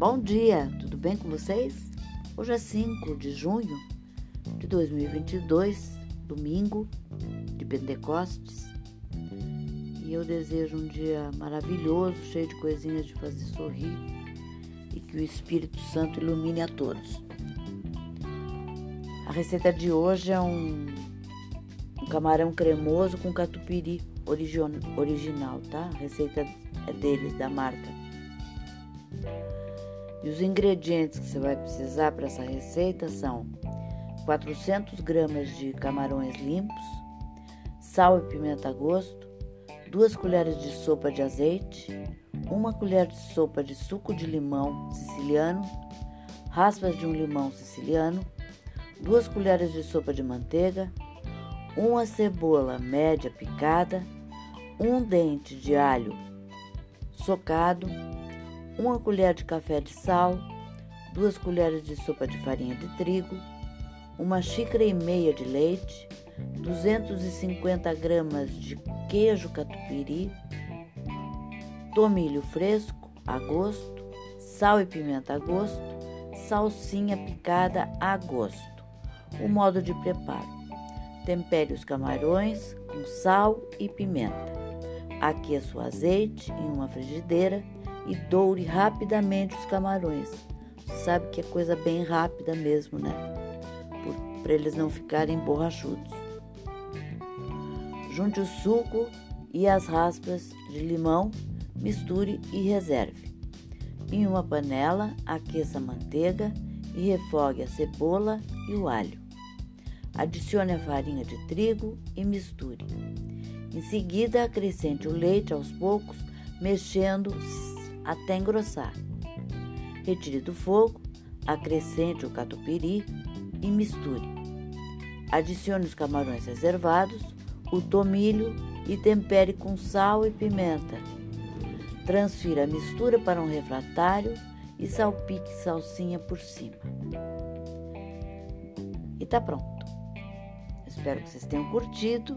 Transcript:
Bom dia, tudo bem com vocês? Hoje é 5 de junho de 2022, domingo de Pentecostes. E eu desejo um dia maravilhoso, cheio de coisinhas de fazer sorrir e que o Espírito Santo ilumine a todos. A receita de hoje é um, um camarão cremoso com catupiry original, tá? A receita é deles, da marca. E os ingredientes que você vai precisar para essa receita são 400 gramas de camarões limpos, sal e pimenta a gosto, duas colheres de sopa de azeite, uma colher de sopa de suco de limão siciliano, raspas de um limão siciliano, duas colheres de sopa de manteiga, uma cebola média picada, um dente de alho socado, uma colher de café de sal, duas colheres de sopa de farinha de trigo, uma xícara e meia de leite, 250 gramas de queijo catupiry, tomilho fresco a gosto, sal e pimenta a gosto, salsinha picada a gosto. O modo de preparo: tempere os camarões com sal e pimenta. Aqueça o azeite em uma frigideira e doure rapidamente os camarões. Sabe que é coisa bem rápida mesmo, né? Para eles não ficarem borrachudos. Junte o suco e as raspas de limão, misture e reserve. Em uma panela, aqueça a manteiga e refogue a cebola e o alho. Adicione a farinha de trigo e misture. Em seguida, acrescente o leite aos poucos, mexendo até engrossar. Retire do fogo, acrescente o catupiry e misture. Adicione os camarões reservados, o tomilho e tempere com sal e pimenta. Transfira a mistura para um refratário e salpique salsinha por cima. E tá pronto. Espero que vocês tenham curtido